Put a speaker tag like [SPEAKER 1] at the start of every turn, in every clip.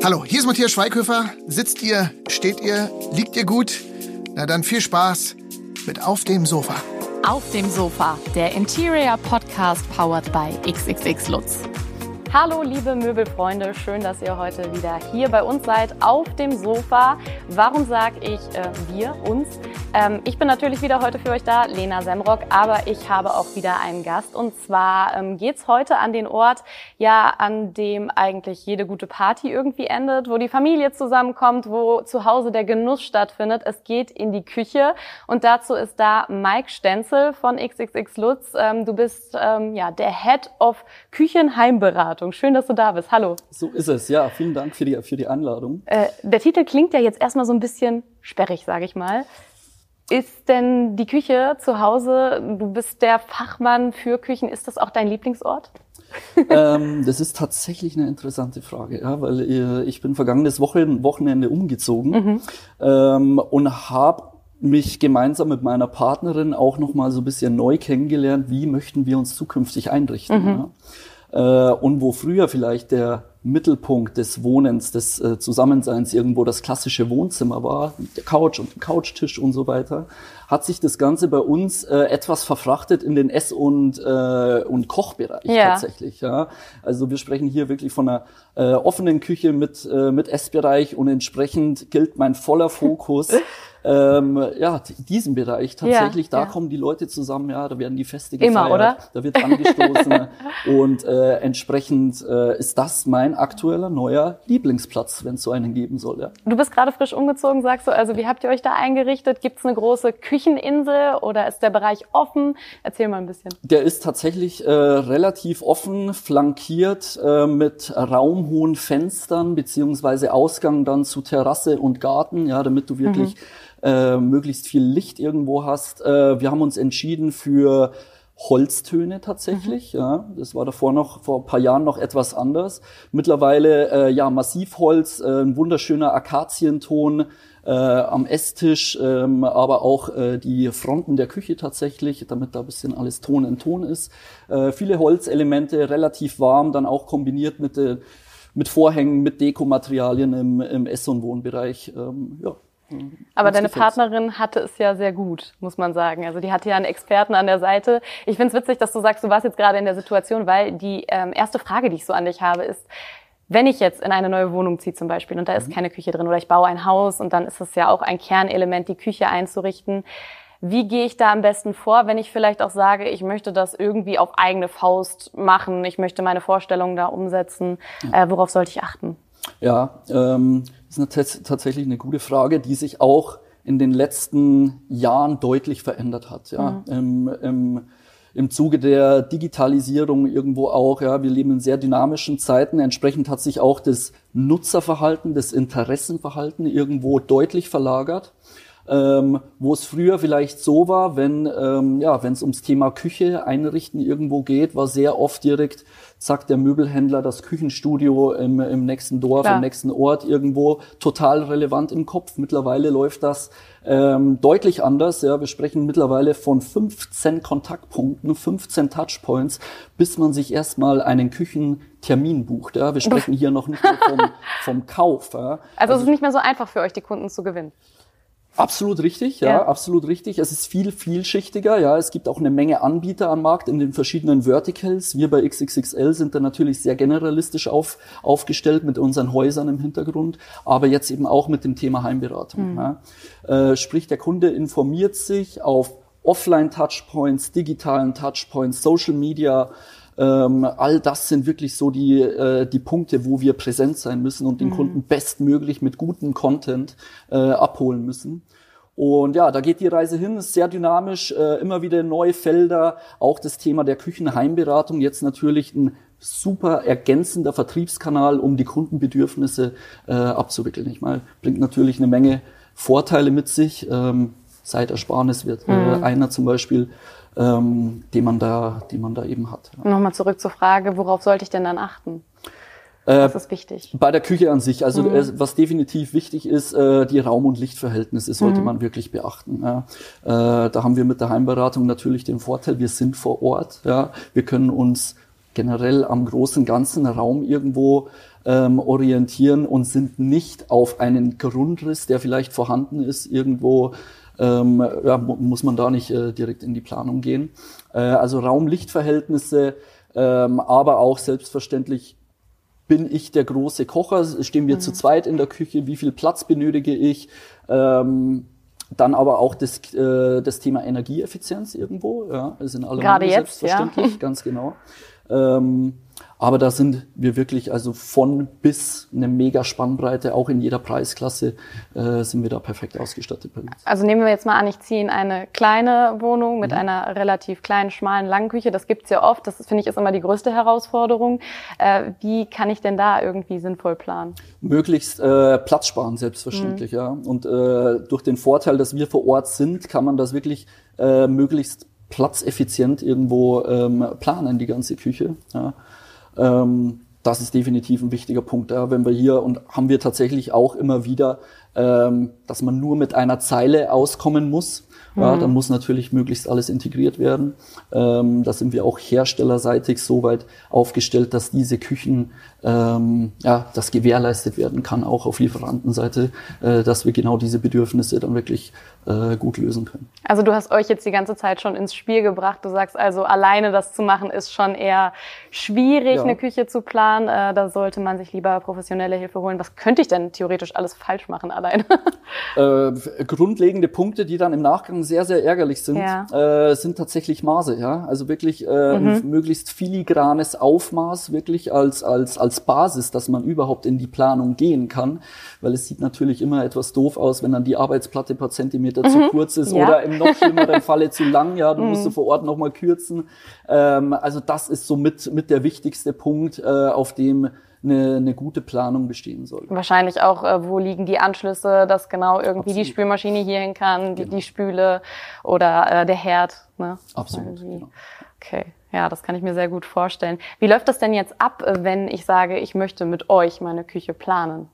[SPEAKER 1] Hallo, hier ist Matthias Schweighöfer. Sitzt ihr, steht ihr, liegt ihr gut? Na dann viel Spaß mit Auf dem Sofa.
[SPEAKER 2] Auf dem Sofa, der Interior Podcast powered by XXX Lutz. Hallo liebe Möbelfreunde, schön, dass ihr heute wieder hier bei uns seid auf dem Sofa. Warum sage ich äh, wir, uns? Ähm, ich bin natürlich wieder heute für euch da, Lena Semrock, aber ich habe auch wieder einen Gast. Und zwar ähm, geht's heute an den Ort, ja, an dem eigentlich jede gute Party irgendwie endet, wo die Familie zusammenkommt, wo zu Hause der Genuss stattfindet. Es geht in die Küche und dazu ist da Mike Stenzel von XXX Lutz. Ähm, du bist ähm, ja der Head of Küchenheimberatung. Schön, dass du da bist. Hallo.
[SPEAKER 3] So ist es, ja. Vielen Dank für die, für die Einladung.
[SPEAKER 2] Äh, der Titel klingt ja jetzt erstmal so ein bisschen sperrig, sage ich mal. Ist denn die Küche zu Hause, du bist der Fachmann für Küchen, ist das auch dein Lieblingsort?
[SPEAKER 3] ähm, das ist tatsächlich eine interessante Frage, ja, weil äh, ich bin vergangenes Wochen, Wochenende umgezogen mhm. ähm, und habe mich gemeinsam mit meiner Partnerin auch noch mal so ein bisschen neu kennengelernt, wie möchten wir uns zukünftig einrichten. Mhm. Ja? Äh, und wo früher vielleicht der Mittelpunkt des Wohnens, des äh, Zusammenseins irgendwo das klassische Wohnzimmer war, der Couch und dem Couchtisch und so weiter, hat sich das Ganze bei uns äh, etwas verfrachtet in den Ess- und, äh, und Kochbereich ja. tatsächlich. Ja. Also wir sprechen hier wirklich von einer äh, offenen Küche mit, äh, mit Essbereich und entsprechend gilt mein voller Fokus ähm, ja, diesen Bereich tatsächlich, ja, da ja. kommen die Leute zusammen, ja, da werden die Feste gefeiert,
[SPEAKER 2] Immer, oder?
[SPEAKER 3] da wird angestoßen und äh, entsprechend äh, ist das mein aktueller neuer Lieblingsplatz, wenn es so einen geben soll. Ja.
[SPEAKER 2] Du bist gerade frisch umgezogen, sagst du, also wie habt ihr euch da eingerichtet? Gibt es eine große Kücheninsel oder ist der Bereich offen? Erzähl mal ein bisschen.
[SPEAKER 3] Der ist tatsächlich äh, relativ offen, flankiert äh, mit raumhohen Fenstern beziehungsweise Ausgang dann zu Terrasse und Garten, ja, damit du wirklich mhm äh, möglichst viel Licht irgendwo hast. Äh, wir haben uns entschieden für Holztöne tatsächlich. Mhm. Ja, das war davor noch vor ein paar Jahren noch etwas anders. Mittlerweile äh, ja Massivholz, äh, ein wunderschöner Akazienton äh, am Esstisch, ähm, aber auch äh, die Fronten der Küche tatsächlich, damit da ein bisschen alles Ton in Ton ist. Äh, viele Holzelemente, relativ warm, dann auch kombiniert mit äh, mit Vorhängen, mit Dekomaterialien im, im Ess- und Wohnbereich. Ähm, ja,
[SPEAKER 2] aber deine Partnerin hatte es ja sehr gut, muss man sagen. Also die hatte ja einen Experten an der Seite. Ich finde es witzig, dass du sagst, du warst jetzt gerade in der Situation, weil die ähm, erste Frage, die ich so an dich habe, ist, wenn ich jetzt in eine neue Wohnung ziehe zum Beispiel und da ist mhm. keine Küche drin oder ich baue ein Haus und dann ist es ja auch ein Kernelement, die Küche einzurichten. Wie gehe ich da am besten vor, wenn ich vielleicht auch sage, ich möchte das irgendwie auf eigene Faust machen, ich möchte meine Vorstellungen da umsetzen, ja. äh, worauf sollte ich achten?
[SPEAKER 3] Ja, ähm, das ist tatsächlich eine gute Frage, die sich auch in den letzten Jahren deutlich verändert hat. Ja. Mhm. Im, im, Im Zuge der Digitalisierung irgendwo auch, ja, wir leben in sehr dynamischen Zeiten. Entsprechend hat sich auch das Nutzerverhalten, das Interessenverhalten irgendwo deutlich verlagert. Ähm, wo es früher vielleicht so war, wenn ähm, ja, wenn es ums Thema Küche einrichten irgendwo geht, war sehr oft direkt sagt der Möbelhändler das Küchenstudio im, im nächsten Dorf, Klar. im nächsten Ort irgendwo total relevant im Kopf. Mittlerweile läuft das ähm, deutlich anders. Ja, wir sprechen mittlerweile von 15 Kontaktpunkten, 15 Touchpoints, bis man sich erstmal einen Küchentermin bucht. Ja, wir sprechen hier noch nicht mehr vom, vom Kauf. Ja.
[SPEAKER 2] Also, also es ist nicht mehr so einfach für euch, die Kunden zu gewinnen.
[SPEAKER 3] Absolut richtig, ja, ja, absolut richtig. Es ist viel vielschichtiger, ja. Es gibt auch eine Menge Anbieter am Markt in den verschiedenen Verticals. Wir bei XXXL sind da natürlich sehr generalistisch auf, aufgestellt mit unseren Häusern im Hintergrund, aber jetzt eben auch mit dem Thema Heimberatung. Mhm. Ja. Äh, sprich, der Kunde informiert sich auf Offline-Touchpoints, digitalen Touchpoints, Social Media, ähm, all das sind wirklich so die, äh, die Punkte, wo wir präsent sein müssen und den mhm. Kunden bestmöglich mit gutem Content äh, abholen müssen. Und ja, da geht die Reise hin, ist sehr dynamisch, äh, immer wieder neue Felder, auch das Thema der Küchenheimberatung, jetzt natürlich ein super ergänzender Vertriebskanal, um die Kundenbedürfnisse äh, abzuwickeln. Ich meine, bringt natürlich eine Menge Vorteile mit sich. Ähm, Zeitersparnis wird äh, mhm. einer zum Beispiel ähm, die, man da, die man da eben hat.
[SPEAKER 2] Ja. Nochmal zurück zur Frage, worauf sollte ich denn dann achten? Was ist wichtig?
[SPEAKER 3] Bei der Küche an sich. Also mhm. was definitiv wichtig ist, äh, die Raum- und Lichtverhältnisse sollte mhm. man wirklich beachten. Äh, da haben wir mit der Heimberatung natürlich den Vorteil, wir sind vor Ort. Wir können uns generell am großen ganzen Raum irgendwo ähm, orientieren und sind nicht auf einen Grundriss, der vielleicht vorhanden ist, irgendwo ähm, ja, muss man da nicht äh, direkt in die Planung gehen. Äh, also Raum-Lichtverhältnisse, ähm, aber auch selbstverständlich bin ich der große Kocher, stehen wir mhm. zu zweit in der Küche, wie viel Platz benötige ich, ähm, dann aber auch das, äh, das Thema Energieeffizienz irgendwo, ja, das sind alle
[SPEAKER 2] Gerade jetzt,
[SPEAKER 3] selbstverständlich,
[SPEAKER 2] ja.
[SPEAKER 3] ganz genau. Ähm, aber da sind wir wirklich also von bis eine mega Spannbreite, auch in jeder Preisklasse äh, sind wir da perfekt ausgestattet bei uns.
[SPEAKER 2] Also nehmen wir jetzt mal an, ich ziehe in eine kleine Wohnung mit mhm. einer relativ kleinen, schmalen, langen Küche. Das gibt's ja oft. Das finde ich ist immer die größte Herausforderung. Äh, wie kann ich denn da irgendwie sinnvoll planen?
[SPEAKER 3] Möglichst äh, Platz sparen, selbstverständlich, mhm. ja. Und äh, durch den Vorteil, dass wir vor Ort sind, kann man das wirklich äh, möglichst platzeffizient irgendwo ähm, planen, die ganze Küche. Ja. Ähm, das ist definitiv ein wichtiger Punkt. Ja, wenn wir hier und haben wir tatsächlich auch immer wieder, ähm, dass man nur mit einer Zeile auskommen muss. Ja, mhm. dann muss natürlich möglichst alles integriert werden. Ähm, da sind wir auch herstellerseitig so weit aufgestellt, dass diese Küchen, ähm, ja, das gewährleistet werden kann, auch auf Lieferantenseite, äh, dass wir genau diese Bedürfnisse dann wirklich äh, gut lösen können.
[SPEAKER 2] Also du hast euch jetzt die ganze Zeit schon ins Spiel gebracht. Du sagst also, alleine das zu machen ist schon eher schwierig, ja. eine Küche zu planen. Äh, da sollte man sich lieber professionelle Hilfe holen. Was könnte ich denn theoretisch alles falsch machen alleine?
[SPEAKER 3] Äh, grundlegende Punkte, die dann im Nachgang sehr, sehr ärgerlich sind, ja. äh, sind tatsächlich Maße. Ja? Also wirklich äh, mhm. ein möglichst filigranes Aufmaß, wirklich als, als, als Basis, dass man überhaupt in die Planung gehen kann. Weil es sieht natürlich immer etwas doof aus, wenn dann die Arbeitsplatte paar Zentimeter mhm. zu kurz ist ja. oder im noch schlimmeren Falle zu lang. Ja, du mhm. musst du vor Ort nochmal kürzen. Ähm, also das ist so mit, mit der wichtigste Punkt, äh, auf dem eine, eine gute Planung bestehen soll.
[SPEAKER 2] Wahrscheinlich auch, äh, wo liegen die Anschlüsse, dass genau irgendwie Absolut. die Spülmaschine hierhin kann, die, genau. die Spüle oder äh, der Herd.
[SPEAKER 3] Ne? Absolut. Genau.
[SPEAKER 2] Okay. Ja, das kann ich mir sehr gut vorstellen. Wie läuft das denn jetzt ab, wenn ich sage, ich möchte mit euch meine Küche planen?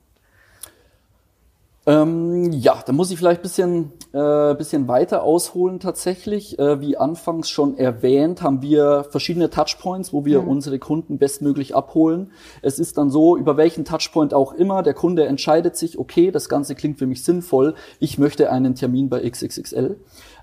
[SPEAKER 3] Ähm, ja, da muss ich vielleicht bisschen, äh, bisschen weiter ausholen tatsächlich. Äh, wie anfangs schon erwähnt, haben wir verschiedene Touchpoints, wo wir mhm. unsere Kunden bestmöglich abholen. Es ist dann so, über welchen Touchpoint auch immer, der Kunde entscheidet sich, okay, das Ganze klingt für mich sinnvoll, ich möchte einen Termin bei XXXL.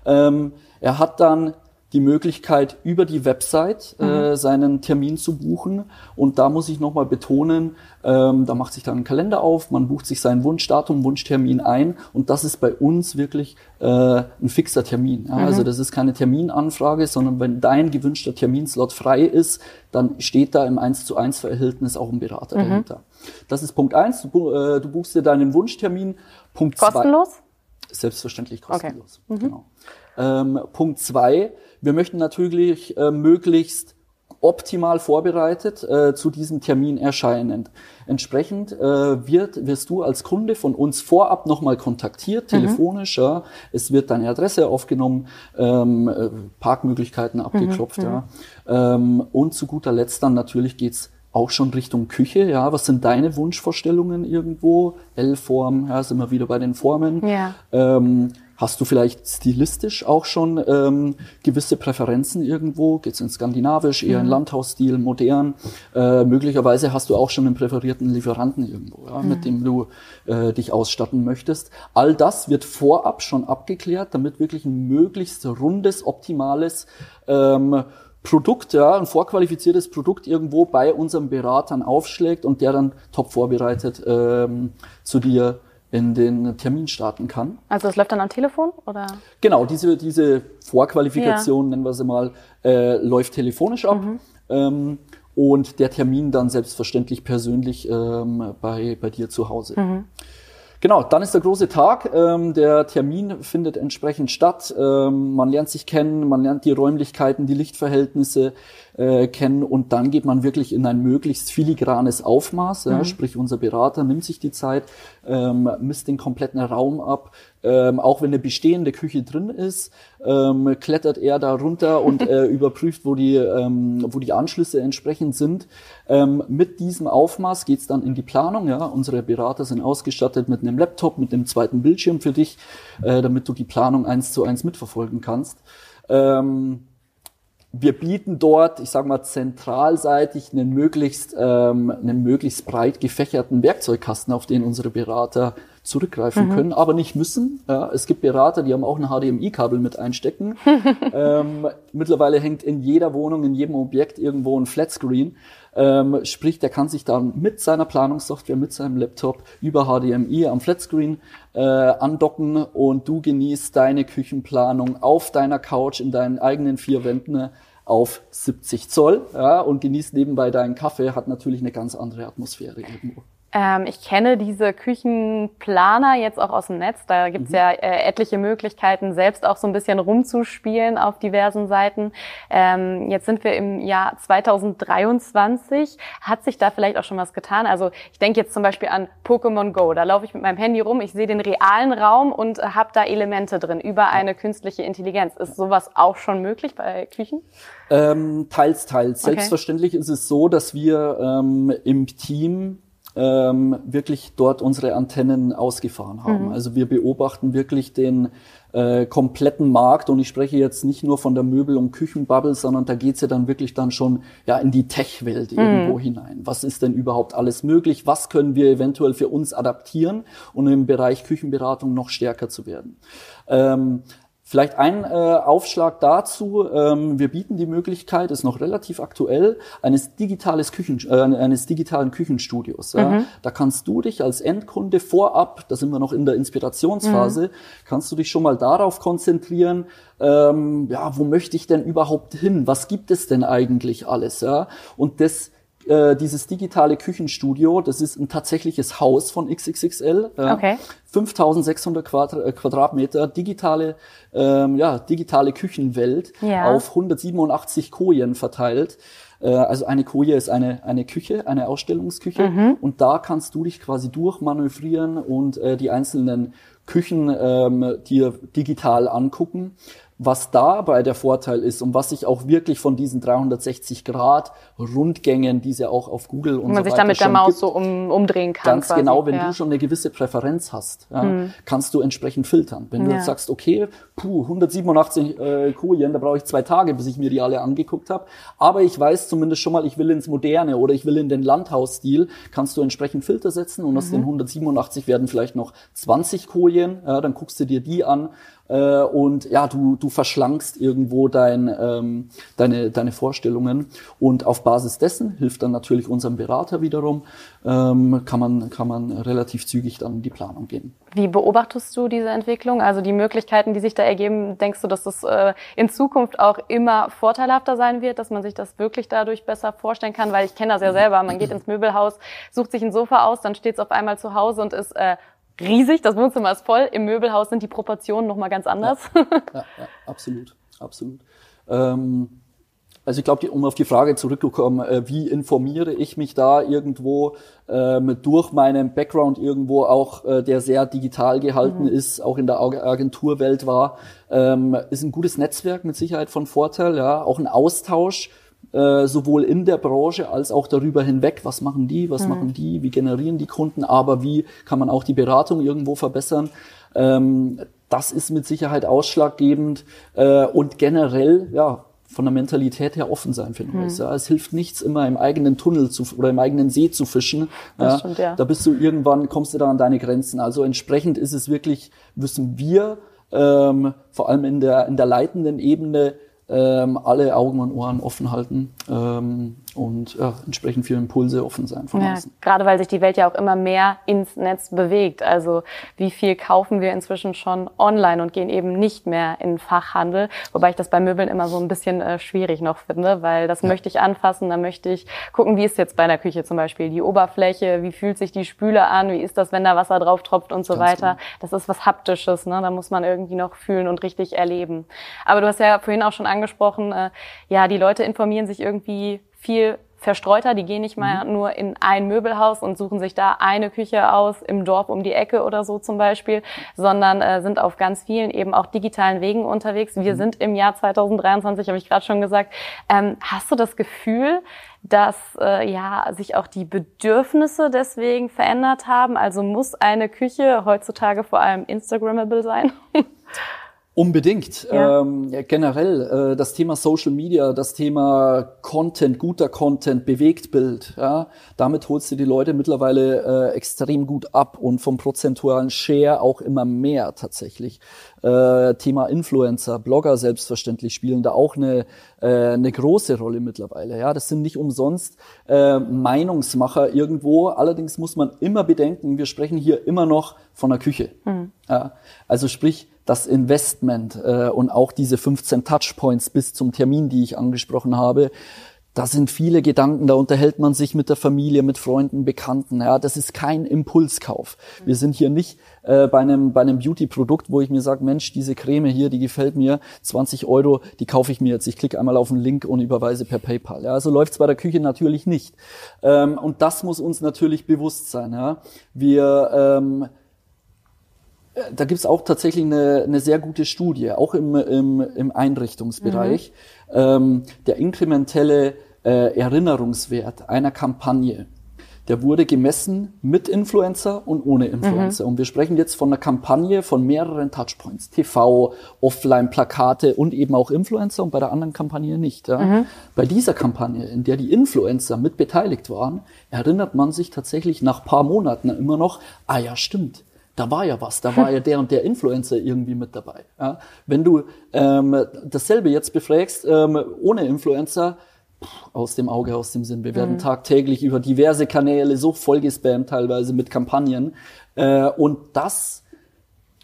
[SPEAKER 3] Ähm, er hat dann die Möglichkeit, über die Website äh, mhm. seinen Termin zu buchen. Und da muss ich nochmal betonen, ähm, da macht sich dann ein Kalender auf, man bucht sich sein Wunschdatum, Wunschtermin ein. Und das ist bei uns wirklich äh, ein fixer Termin. Ja? Also mhm. Also das ist keine Terminanfrage, sondern wenn dein gewünschter Terminslot frei ist, dann steht da im 1 zu 1 Verhältnis auch ein Berater mhm. dahinter. Das ist Punkt eins. Du, äh, du buchst dir deinen Wunschtermin. Punkt
[SPEAKER 2] kostenlos?
[SPEAKER 3] Zwei, selbstverständlich kostenlos. Okay. Mhm. Genau. Ähm, Punkt zwei wir möchten natürlich äh, möglichst optimal vorbereitet äh, zu diesem Termin erscheinen. Entsprechend äh, wird, wirst du als Kunde von uns vorab nochmal kontaktiert, mhm. telefonisch. Mhm. Ja. Es wird deine Adresse aufgenommen, ähm, äh, Parkmöglichkeiten abgeklopft. Mhm. Ja. Ähm, und zu guter Letzt dann natürlich geht's auch schon Richtung Küche. Ja, was sind deine Wunschvorstellungen irgendwo? L-Form, ja, sind wir wieder bei den Formen.
[SPEAKER 2] Ja.
[SPEAKER 3] Ähm, Hast du vielleicht stilistisch auch schon ähm, gewisse Präferenzen irgendwo? Geht's in skandinavisch, eher in mhm. Landhausstil, modern? Äh, möglicherweise hast du auch schon einen präferierten Lieferanten irgendwo, ja, mhm. mit dem du äh, dich ausstatten möchtest. All das wird vorab schon abgeklärt, damit wirklich ein möglichst rundes, optimales ähm, Produkt, ja, ein vorqualifiziertes Produkt irgendwo bei unserem Beratern aufschlägt und der dann top vorbereitet ähm, zu dir in den Termin starten kann.
[SPEAKER 2] Also das läuft dann am Telefon oder?
[SPEAKER 3] Genau, diese, diese Vorqualifikation, ja. nennen wir sie mal, äh, läuft telefonisch ab. Mhm. Ähm, und der Termin dann selbstverständlich persönlich ähm, bei, bei dir zu Hause. Mhm. Genau, dann ist der große Tag. Ähm, der Termin findet entsprechend statt. Ähm, man lernt sich kennen, man lernt die Räumlichkeiten, die Lichtverhältnisse äh, kennen und dann geht man wirklich in ein möglichst filigranes Aufmaß. Mhm. Ja, sprich, unser Berater nimmt sich die Zeit, ähm, misst den kompletten Raum ab, ähm, auch wenn eine bestehende Küche drin ist, ähm, klettert er da runter und äh, überprüft, wo die, ähm, wo die Anschlüsse entsprechend sind. Ähm, mit diesem Aufmaß geht's dann in die Planung. Ja? Unsere Berater sind ausgestattet mit einem Laptop, mit einem zweiten Bildschirm für dich, äh, damit du die Planung eins zu eins mitverfolgen kannst. Ähm, wir bieten dort, ich sage mal zentralseitig, einen möglichst, ähm, einen möglichst breit gefächerten Werkzeugkasten, auf den unsere Berater zurückgreifen mhm. können, aber nicht müssen. Ja, es gibt Berater, die haben auch ein HDMI-Kabel mit einstecken. ähm, mittlerweile hängt in jeder Wohnung, in jedem Objekt irgendwo ein Flatscreen. Ähm, sprich, der kann sich dann mit seiner Planungssoftware, mit seinem Laptop über HDMI am Flatscreen äh, andocken und du genießt deine Küchenplanung auf deiner Couch in deinen eigenen vier Wänden auf 70 Zoll ja, und genießt nebenbei deinen Kaffee, hat natürlich eine ganz andere Atmosphäre irgendwo.
[SPEAKER 2] Ähm, ich kenne diese Küchenplaner jetzt auch aus dem Netz. Da gibt's mhm. ja äh, etliche Möglichkeiten, selbst auch so ein bisschen rumzuspielen auf diversen Seiten. Ähm, jetzt sind wir im Jahr 2023. Hat sich da vielleicht auch schon was getan? Also ich denke jetzt zum Beispiel an Pokémon Go. Da laufe ich mit meinem Handy rum, ich sehe den realen Raum und habe da Elemente drin über eine künstliche Intelligenz. Ist sowas auch schon möglich bei Küchen?
[SPEAKER 3] Ähm, teils, teils. Okay. Selbstverständlich ist es so, dass wir ähm, im Team ähm, wirklich dort unsere Antennen ausgefahren haben. Mhm. Also wir beobachten wirklich den äh, kompletten Markt und ich spreche jetzt nicht nur von der Möbel- und Küchenbubble, sondern da geht's ja dann wirklich dann schon ja in die Tech-Welt mhm. irgendwo hinein. Was ist denn überhaupt alles möglich? Was können wir eventuell für uns adaptieren, um im Bereich Küchenberatung noch stärker zu werden? Ähm, Vielleicht ein äh, Aufschlag dazu. Ähm, wir bieten die Möglichkeit, ist noch relativ aktuell, eines, digitales Küchen, äh, eines digitalen Küchenstudios. Ja. Mhm. Da kannst du dich als Endkunde vorab, da sind wir noch in der Inspirationsphase, mhm. kannst du dich schon mal darauf konzentrieren, ähm, ja, wo möchte ich denn überhaupt hin? Was gibt es denn eigentlich alles? Ja? Und das äh, dieses digitale Küchenstudio, das ist ein tatsächliches Haus von XXXL. Äh, okay. 5600 Quadrat, äh, Quadratmeter, digitale, ähm, ja, digitale Küchenwelt ja. auf 187 Kojen verteilt. Äh, also eine Koje ist eine, eine Küche, eine Ausstellungsküche. Mhm. Und da kannst du dich quasi durchmanövrieren und äh, die einzelnen Küchen ähm, dir digital angucken was dabei der Vorteil ist und was sich auch wirklich von diesen 360 Grad Rundgängen, die es ja auch auf Google und
[SPEAKER 2] man
[SPEAKER 3] so
[SPEAKER 2] sich dann mit der Maus gibt, so um, umdrehen kann.
[SPEAKER 3] Ganz quasi. genau, wenn ja. du schon eine gewisse Präferenz hast, ja, mhm. kannst du entsprechend filtern. Wenn du ja. jetzt sagst, okay, puh, 187 äh, Kojen, da brauche ich zwei Tage, bis ich mir die alle angeguckt habe, aber ich weiß zumindest schon mal, ich will ins Moderne oder ich will in den Landhausstil, kannst du entsprechend Filter setzen und mhm. aus den 187 werden vielleicht noch 20 Kojen, ja, dann guckst du dir die an äh, und ja, du, du verschlankst irgendwo dein, ähm, deine, deine Vorstellungen und auf Basis dessen hilft dann natürlich unserem Berater wiederum, ähm, kann, man, kann man relativ zügig dann in die Planung gehen.
[SPEAKER 2] Wie beobachtest du diese Entwicklung? Also die Möglichkeiten, die sich da ergeben, denkst du, dass das äh, in Zukunft auch immer vorteilhafter sein wird, dass man sich das wirklich dadurch besser vorstellen kann? Weil ich kenne das ja selber, man geht ins Möbelhaus, sucht sich ein Sofa aus, dann steht es auf einmal zu Hause und ist äh, riesig, das Wohnzimmer ist voll. Im Möbelhaus sind die Proportionen nochmal ganz anders.
[SPEAKER 3] Ja, ja, ja absolut, absolut. Ähm, also ich glaube, um auf die Frage zurückzukommen, äh, wie informiere ich mich da irgendwo ähm, durch meinen Background irgendwo auch, äh, der sehr digital gehalten mhm. ist, auch in der Agenturwelt war, ähm, ist ein gutes Netzwerk mit Sicherheit von Vorteil, ja, auch ein Austausch äh, sowohl in der Branche als auch darüber hinweg. Was machen die, was mhm. machen die, wie generieren die Kunden, aber wie kann man auch die Beratung irgendwo verbessern? Ähm, das ist mit Sicherheit ausschlaggebend äh, und generell, ja, von der Mentalität her offen sein für Neues. Mhm. Ja. Es hilft nichts, immer im eigenen Tunnel zu, oder im eigenen See zu fischen. Ja. Stimmt, ja. Da bist du irgendwann, kommst du da an deine Grenzen. Also entsprechend ist es wirklich, müssen wir ähm, vor allem in der, in der leitenden Ebene ähm, alle Augen und Ohren offen halten. Ähm, und ja, entsprechend viele Impulse offen sein von
[SPEAKER 2] ja, außen. Gerade weil sich die Welt ja auch immer mehr ins Netz bewegt. Also wie viel kaufen wir inzwischen schon online und gehen eben nicht mehr in Fachhandel, wobei ich das bei Möbeln immer so ein bisschen äh, schwierig noch finde, weil das ja. möchte ich anfassen, da möchte ich gucken, wie ist jetzt bei einer Küche zum Beispiel die Oberfläche, wie fühlt sich die Spüle an, wie ist das, wenn da Wasser drauf tropft und so Ganz weiter. Genau. Das ist was Haptisches, ne? da muss man irgendwie noch fühlen und richtig erleben. Aber du hast ja vorhin auch schon angesprochen, äh, ja, die Leute informieren sich irgendwie viel verstreuter. Die gehen nicht mal mhm. nur in ein Möbelhaus und suchen sich da eine Küche aus im Dorf um die Ecke oder so zum Beispiel, sondern äh, sind auf ganz vielen eben auch digitalen Wegen unterwegs. Wir mhm. sind im Jahr 2023, habe ich gerade schon gesagt. Ähm, hast du das Gefühl, dass äh, ja sich auch die Bedürfnisse deswegen verändert haben? Also muss eine Küche heutzutage vor allem Instagrammable sein?
[SPEAKER 3] Unbedingt.
[SPEAKER 2] Ja.
[SPEAKER 3] Ähm, ja, generell äh, das Thema Social Media, das Thema Content, guter Content, Bewegtbild. Ja, damit holst du die Leute mittlerweile äh, extrem gut ab und vom prozentualen Share auch immer mehr tatsächlich. Äh, Thema Influencer, Blogger selbstverständlich spielen da auch eine, äh, eine große Rolle mittlerweile. Ja, das sind nicht umsonst äh, Meinungsmacher irgendwo. Allerdings muss man immer bedenken, wir sprechen hier immer noch von der Küche. Ja, also sprich das Investment äh, und auch diese 15 Touchpoints bis zum Termin, die ich angesprochen habe, da sind viele Gedanken, da unterhält man sich mit der Familie, mit Freunden, Bekannten. Ja, das ist kein Impulskauf. Wir sind hier nicht äh, bei einem, bei einem Beauty-Produkt, wo ich mir sage, Mensch, diese Creme hier, die gefällt mir, 20 Euro, die kaufe ich mir jetzt. Ich klicke einmal auf den Link und überweise per PayPal. Ja, so läuft's bei der Küche natürlich nicht. Ähm, und das muss uns natürlich bewusst sein. Ja. Wir ähm, da gibt's auch tatsächlich eine, eine sehr gute Studie, auch im, im, im Einrichtungsbereich. Ähm, der inkrementelle äh, Erinnerungswert einer Kampagne, der wurde gemessen mit Influencer und ohne Influencer. Und wir sprechen jetzt von einer Kampagne von mehreren Touchpoints. TV, Offline, Plakate und eben auch Influencer und bei der anderen Kampagne nicht. Ja. Bei dieser Kampagne, in der die Influencer mit beteiligt waren, erinnert man sich tatsächlich nach paar Monaten immer noch, ah ja, stimmt da war ja was, da war ja der und der Influencer irgendwie mit dabei. Ja. Wenn du ähm, dasselbe jetzt befragst, ähm, ohne Influencer, aus dem Auge, aus dem Sinn. Wir werden tagtäglich über diverse Kanäle so vollgespammt teilweise mit Kampagnen. Äh, und das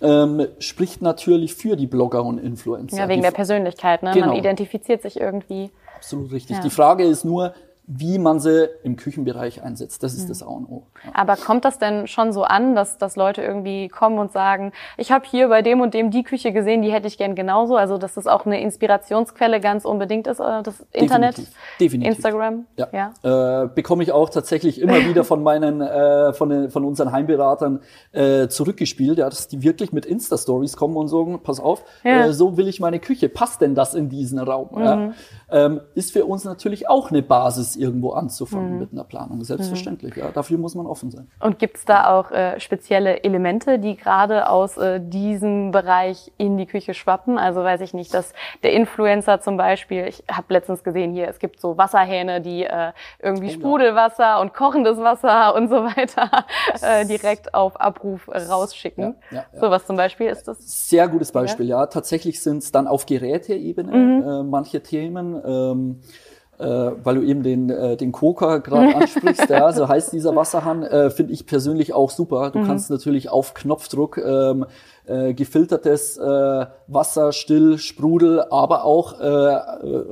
[SPEAKER 3] ähm, spricht natürlich für die Blogger und Influencer.
[SPEAKER 2] Ja, wegen
[SPEAKER 3] die
[SPEAKER 2] der Persönlichkeit, ne?
[SPEAKER 3] Genau.
[SPEAKER 2] Man identifiziert sich irgendwie.
[SPEAKER 3] Absolut richtig.
[SPEAKER 2] Ja.
[SPEAKER 3] Die Frage ist nur, wie man sie im Küchenbereich einsetzt. Das ist
[SPEAKER 2] Mhm.
[SPEAKER 3] das A und O. Ja.
[SPEAKER 2] Aber kommt das denn schon so an, dass, dass Leute irgendwie kommen und sagen, ich habe hier bei dem und dem die Küche gesehen, die hätte ich gern genauso? Also dass das auch eine Inspirationsquelle ganz unbedingt ist, äh, das Internet,
[SPEAKER 3] Definitiv. Definitiv.
[SPEAKER 2] Instagram?
[SPEAKER 3] Ja. Äh, bekomme ich auch tatsächlich immer wieder von meinen, äh, von, den, von unseren Heimberatern äh, zurückgespielt, ja, dass die wirklich mit Insta-Stories kommen und sagen, pass auf,
[SPEAKER 2] Ja.
[SPEAKER 3] äh, so will ich meine Küche. Passt denn das in diesen Raum? Ja? Ähm, ist für uns natürlich auch eine Basis, irgendwo anzufangen mit einer Planung. Selbstverständlich, ja. Dafür muss man offen sein.
[SPEAKER 2] Und gibt's da auch äh, spezielle Elemente, die gerade aus äh, diesem Bereich in die Küche schwappen? Also weiß ich nicht, dass der Influencer zum Beispiel, ich habe letztens gesehen hier, es gibt so Wasserhähne, die äh, irgendwie
[SPEAKER 3] ja.
[SPEAKER 2] Sprudelwasser und kochendes Wasser und so weiter äh, direkt auf Abruf rausschicken.
[SPEAKER 3] Ja, ja, ja.
[SPEAKER 2] Sowas zum Beispiel ist das.
[SPEAKER 3] Sehr gutes Beispiel, ja. Tatsächlich sind es dann auf Geräteebene äh, manche Themen. Ähm, äh, weil du eben den, äh, den Koker gerade ansprichst, ja, so heißt dieser Wasserhahn, äh, finde ich persönlich auch super. Du kannst natürlich auf Knopfdruck ähm, äh, gefiltertes äh, Wasser, Still, Sprudel, aber auch äh, äh,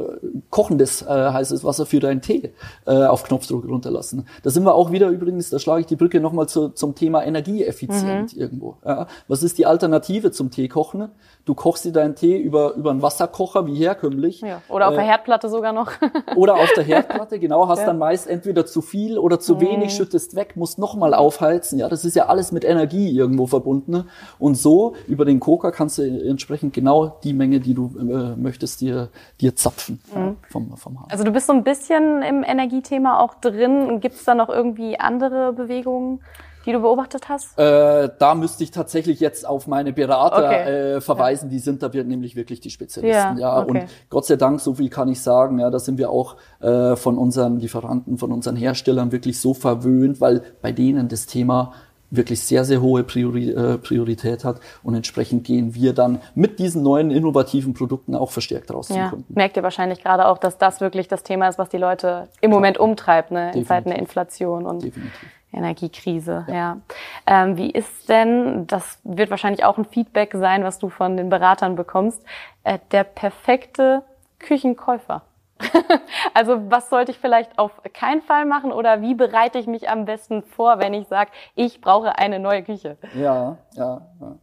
[SPEAKER 3] kochendes äh, heißes Wasser für deinen Tee auf Knopfdruck runterlassen. Da sind wir auch wieder übrigens, da schlage ich die Brücke nochmal zu, zum Thema Energieeffizient irgendwo. Ja. Was ist die Alternative zum Teekochen? Du kochst dir deinen Tee über, über einen Wasserkocher, wie herkömmlich.
[SPEAKER 2] Ja. Oder auf der Herdplatte sogar noch.
[SPEAKER 3] Oder auf der Herdplatte, genau, hast dann meist entweder zu viel oder zu wenig, schüttest weg, musst nochmal aufheizen. Ja, das ist ja alles mit Energie irgendwo verbunden. Und so über den Koker kannst du entsprechend genau die Menge, die du äh, möchtest, dir, dir zapfen ja, vom, vom Hahn.
[SPEAKER 2] Also du bist so ein bisschen im Energiethema auch drin. Gibt's da noch irgendwie andere Bewegungen, die du beobachtet hast?
[SPEAKER 3] Äh, da müsste ich tatsächlich jetzt auf meine Berater
[SPEAKER 2] Okay.
[SPEAKER 3] äh, verweisen, die sind da wir- nämlich wirklich die Spezialisten.
[SPEAKER 2] Ja,
[SPEAKER 3] Ja,
[SPEAKER 2] okay.
[SPEAKER 3] und Gott sei Dank, so viel kann ich sagen, ja, da sind wir auch äh, von unseren Lieferanten, von unseren Herstellern wirklich so verwöhnt, weil bei denen das Thema wirklich sehr, sehr hohe Priori äh, Priorität hat und entsprechend gehen wir dann mit diesen neuen innovativen Produkten auch verstärkt raus zum
[SPEAKER 2] Ja,
[SPEAKER 3] Kunden.
[SPEAKER 2] merkt ihr wahrscheinlich gerade auch, dass das wirklich das Thema ist, was die Leute im Moment umtreibt, ne? in. Zeiten der Inflation und
[SPEAKER 3] Definitiv.
[SPEAKER 2] Energiekrise. Ja. Ähm, wie ist denn, das wird wahrscheinlich auch ein Feedback sein, was du von den Beratern bekommst, äh, der perfekte Küchenkäufer? also was sollte ich vielleicht auf keinen Fall machen oder wie bereite ich mich am besten vor, wenn ich sage, ich brauche eine neue Küche?
[SPEAKER 3] Ja, ja, ja.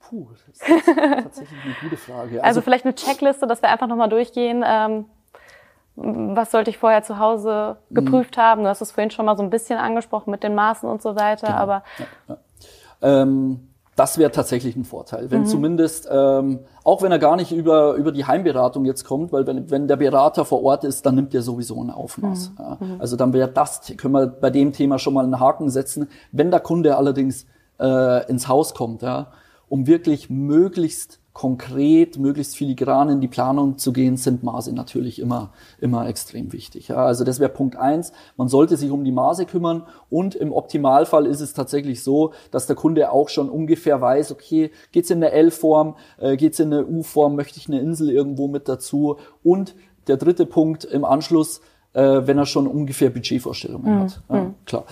[SPEAKER 3] Puh, das ist tatsächlich eine gute Frage.
[SPEAKER 2] Also, vielleicht eine Checkliste, dass wir einfach nochmal durchgehen. Ähm, was sollte ich vorher zu Hause geprüft haben? Du hast es vorhin schon mal so ein bisschen angesprochen mit den Maßen und so weiter, aber
[SPEAKER 3] Ähm, das wäre tatsächlich ein Vorteil,
[SPEAKER 2] Mhm.
[SPEAKER 3] wenn zumindest, ähm, auch wenn er gar nicht über, über die Heimberatung jetzt kommt, weil wenn, wenn der Berater vor Ort ist, dann nimmt er sowieso ein Aufmaß.
[SPEAKER 2] Mhm.
[SPEAKER 3] Ja. Also dann wäre das, können wir bei dem Thema schon mal einen Haken setzen. Wenn der Kunde allerdings äh, ins Haus kommt, ja, um wirklich möglichst konkret, möglichst filigran in die Planung zu gehen, sind Maße natürlich immer, immer extrem wichtig. Ja, also das wäre Punkt eins. Man sollte sich um die Maße kümmern und im Optimalfall ist es tatsächlich so, dass der Kunde auch schon ungefähr weiß, okay, geht's in eine L-Form, äh, geht's in eine U-Form, möchte ich eine Insel irgendwo mit dazu und der dritte Punkt im Anschluss, äh, wenn er schon ungefähr Budgetvorstellungen mhm. hat. Ja, mhm. klar.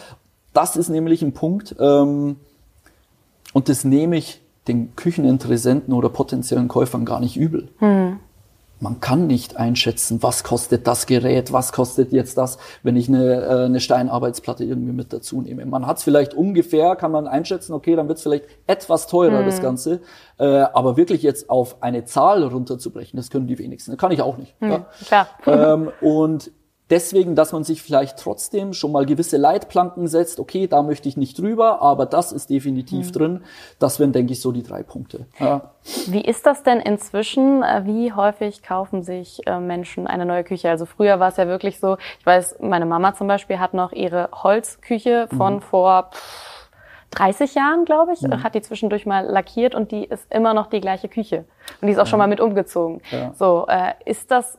[SPEAKER 3] Das ist nämlich ein Punkt, ähm, und das nehme ich den Kücheninteressenten oder potenziellen Käufern gar nicht übel. Mhm. Man kann nicht einschätzen, was kostet das Gerät, was kostet jetzt das, wenn ich eine, äh, eine Steinarbeitsplatte irgendwie mit dazu nehme. Man hat es vielleicht ungefähr, kann man einschätzen, okay, dann wird es vielleicht etwas teurer, mhm. das Ganze. Äh, aber wirklich jetzt auf eine Zahl runterzubrechen, das können die wenigsten. Das kann ich auch nicht. Mhm, ja. Klar. Ähm, und Deswegen, dass man sich vielleicht trotzdem schon mal gewisse Leitplanken setzt. Okay, da möchte ich nicht drüber, aber das ist definitiv mhm. drin. Das wären, denke ich, so die drei Punkte. Ja.
[SPEAKER 2] Wie ist das denn inzwischen? Äh, wie häufig kaufen sich äh, Menschen eine neue Küche? Also früher war es ja wirklich so, ich weiß, meine Mama zum Beispiel hat noch ihre Holzküche von mhm. vor 30 Jahren, glaube ich, mhm. hat die zwischendurch mal lackiert und die ist immer noch die gleiche Küche. Und die ist auch ja. schon mal mit umgezogen. Ja. So, äh, ist das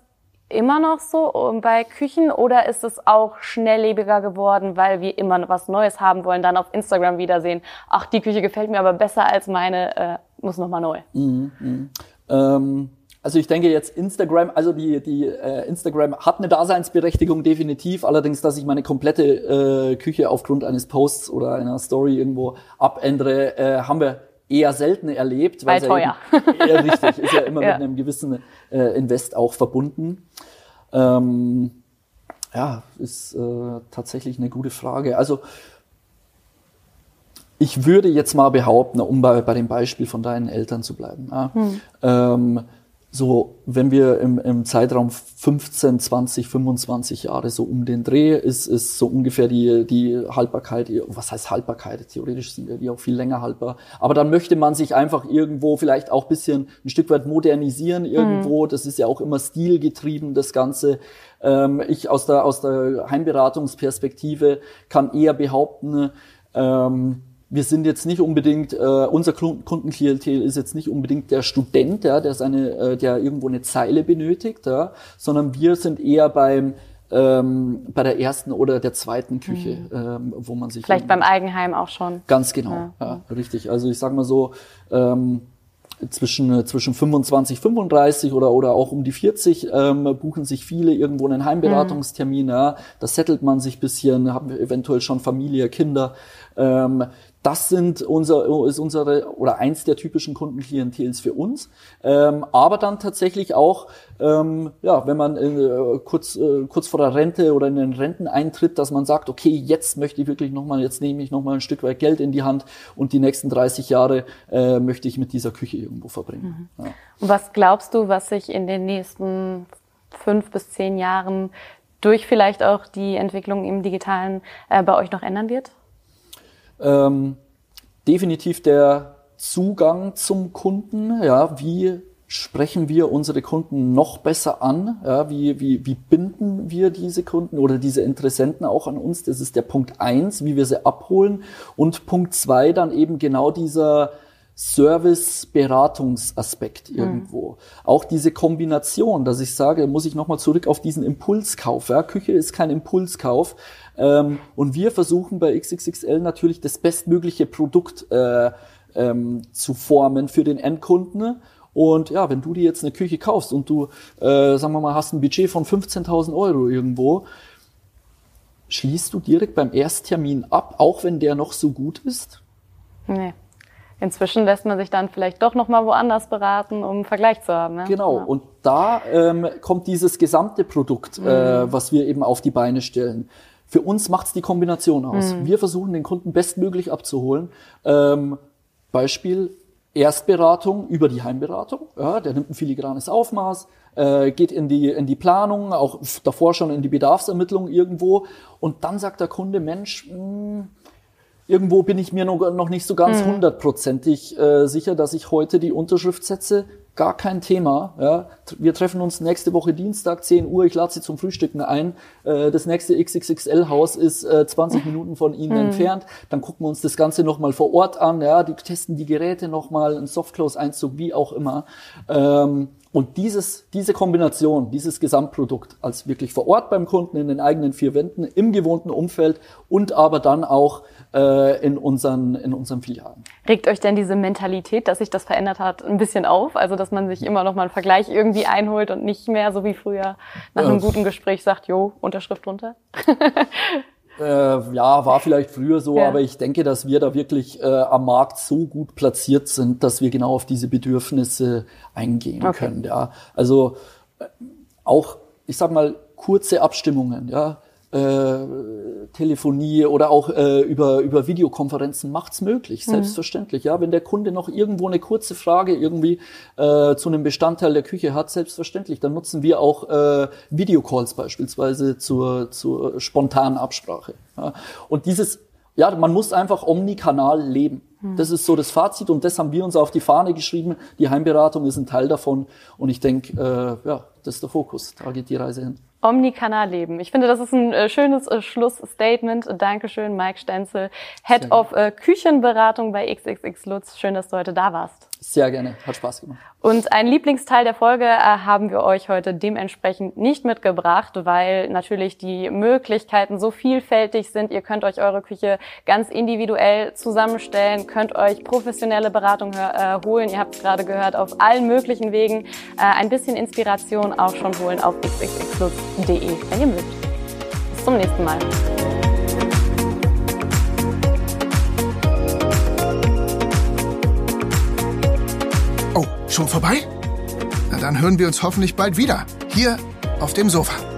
[SPEAKER 2] immer noch so bei Küchen oder ist es auch schnelllebiger geworden, weil wir immer was Neues haben wollen, dann auf Instagram wiedersehen, ach, die Küche gefällt mir aber besser als meine, äh, muss nochmal neu. Mhm,
[SPEAKER 3] mh. ähm, also ich denke jetzt Instagram, also die, die äh, Instagram hat eine Daseinsberechtigung definitiv, allerdings, dass ich meine komplette äh, Küche aufgrund eines Posts oder einer Story irgendwo abändere, äh, haben wir eher selten erlebt.
[SPEAKER 2] Weil teuer.
[SPEAKER 3] Ja richtig, ist ja immer ja. mit einem gewissen äh, Invest auch verbunden. Ähm, ja, ist äh, tatsächlich eine gute Frage. Also ich würde jetzt mal behaupten, um bei, bei dem Beispiel von deinen Eltern zu bleiben. Ja, hm. ähm, so, wenn wir im, im Zeitraum 15, 20, 25 Jahre so um den Dreh, ist, ist so ungefähr die, die Haltbarkeit, was heißt Haltbarkeit? Theoretisch sind ja die auch viel länger haltbar. Aber dann möchte man sich einfach irgendwo vielleicht auch bisschen ein Stück weit modernisieren irgendwo. Mhm. Das ist ja auch immer stilgetrieben, das Ganze. Ähm, ich aus der, aus der Heimberatungsperspektive kann eher behaupten, ähm, wir sind jetzt nicht unbedingt, äh, unser Kundenklientel ist jetzt nicht unbedingt der Student, ja, der seine, äh, der irgendwo eine Zeile benötigt, ja, sondern wir sind eher beim ähm, bei der ersten oder der zweiten Küche, mhm. ähm, wo man sich
[SPEAKER 2] vielleicht beim Eigenheim auch schon.
[SPEAKER 3] Ganz genau, ja, ja richtig. Also ich sag mal so ähm, zwischen zwischen 25, 35 oder oder auch um die 40 ähm, buchen sich viele irgendwo einen Heimberatungstermin. Mhm. Ja, da settelt man sich bisschen, haben eventuell schon Familie, Kinder. Ähm, das sind unser, ist unsere oder eins der typischen Kundenklientels für uns. Ähm, aber dann tatsächlich auch, ähm, ja, wenn man äh, kurz, äh, kurz vor der Rente oder in den Renteneintritt, dass man sagt, okay, jetzt möchte ich wirklich nochmal, jetzt nehme ich nochmal ein Stück weit Geld in die Hand und die nächsten 30 Jahre äh, möchte ich mit dieser Küche irgendwo verbringen.
[SPEAKER 2] Mhm. Ja. Und was glaubst du, was sich in den nächsten fünf bis zehn Jahren durch vielleicht auch die Entwicklung im Digitalen äh, bei euch noch ändern wird?
[SPEAKER 3] Ähm, definitiv der Zugang zum Kunden, ja, wie sprechen wir unsere Kunden noch besser an? Ja, wie, wie, wie binden wir diese Kunden oder diese Interessenten auch an uns? Das ist der Punkt eins, wie wir sie abholen. Und Punkt zwei dann eben genau dieser Service-Beratungsaspekt hm. irgendwo. Mhm. Auch diese Kombination, dass ich sage, muss ich nochmal zurück auf diesen Impulskauf. Ja? Küche ist kein Impulskauf. Ähm, und wir versuchen bei XXXL natürlich das bestmögliche Produkt äh, ähm, zu formen für den Endkunden. Und ja, wenn du dir jetzt eine Küche kaufst und du, äh, sagen wir mal, hast ein Budget von 15.000 Euro irgendwo, schließt du direkt beim Ersttermin ab, auch wenn der noch so gut ist?
[SPEAKER 2] Nee. Inzwischen lässt man sich dann vielleicht doch noch mal woanders beraten, um einen Vergleich zu haben.
[SPEAKER 3] Ne? Genau. Ja. Und da ähm, kommt dieses gesamte Produkt, äh, mhm. äh, was wir eben auf die Beine stellen. Für uns macht's die Kombination aus. Mhm. Wir versuchen den Kunden bestmöglich abzuholen. Ähm, Beispiel Erstberatung über die Heimberatung. Ja, der nimmt ein filigranes Aufmaß, äh, geht in die, in die Planung, auch davor schon in die Bedarfsermittlung irgendwo. Und dann sagt der Kunde, Mensch, mh, hm, irgendwo bin ich mir noch, noch nicht so ganz mhm. hundertprozentig äh, sicher, dass ich heute die Unterschrift setze. Gar kein Thema. Ja. Wir treffen uns nächste Woche Dienstag, 10 Uhr. Ich lade Sie zum Frühstücken ein. Äh, das nächste XXXL-Haus ist äh, 20 Minuten von Ihnen mhm. entfernt. Dann gucken wir uns das Ganze nochmal vor Ort an. Ja. Die testen die Geräte nochmal, ein Softclose-Einzug, wie auch immer. Ähm, und dieses, diese Kombination, dieses Gesamtprodukt als wirklich vor Ort beim Kunden in den eigenen vier Wänden, im gewohnten Umfeld und aber dann auch äh, in, unseren, in unseren Filialen.
[SPEAKER 2] Regt euch denn diese Mentalität, dass sich das verändert hat, ein bisschen auf? Also, dass man sich immer noch mal einen Vergleich irgendwie einholt und nicht mehr so wie früher nach einem äh, guten Gespräch sagt, jo, Unterschrift runter?
[SPEAKER 3] Äh, ja, war vielleicht früher so, ja. aber ich denke, dass wir da wirklich äh, am Markt so gut platziert sind, dass wir genau auf diese Bedürfnisse eingehen okay. können. Ja, also äh, auch, ich sag mal, kurze Abstimmungen. Ja, äh, Telefonie oder auch äh, über, über Videokonferenzen macht's möglich, mhm. selbstverständlich. Ja, wenn der Kunde noch irgendwo eine kurze Frage irgendwie äh, zu einem Bestandteil der Küche hat, selbstverständlich, dann nutzen wir auch äh, Videocalls beispielsweise zur, zur spontanen Absprache. Ja. Und dieses, ja, man muss einfach omnikanal leben. Mhm. Das ist so das Fazit und das haben wir uns auf die Fahne geschrieben. Die Heimberatung ist ein Teil davon und ich denke, äh, ja, das ist der Fokus. Da geht die Reise hin.
[SPEAKER 2] Omnikanal leben. Ich finde, das ist ein äh, schönes äh, Schlussstatement. Dankeschön, Mike Stenzel, Head of äh, Küchenberatung bei XXX Lutz. Schön, dass du heute da warst.
[SPEAKER 3] Sehr gerne, hat Spaß gemacht.
[SPEAKER 2] Und ein Lieblingsteil der Folge haben wir euch heute dementsprechend nicht mitgebracht, weil natürlich die Möglichkeiten so vielfältig sind. Ihr könnt euch eure Küche ganz individuell zusammenstellen, könnt euch professionelle Beratung holen. Ihr habt es gerade gehört, auf allen möglichen Wegen ein bisschen Inspiration auch schon holen auf xxxlutz.de, wenn ihr mögt. Bis zum nächsten Mal.
[SPEAKER 1] Schon vorbei? Na dann hören wir uns hoffentlich bald wieder. Hier auf dem Sofa.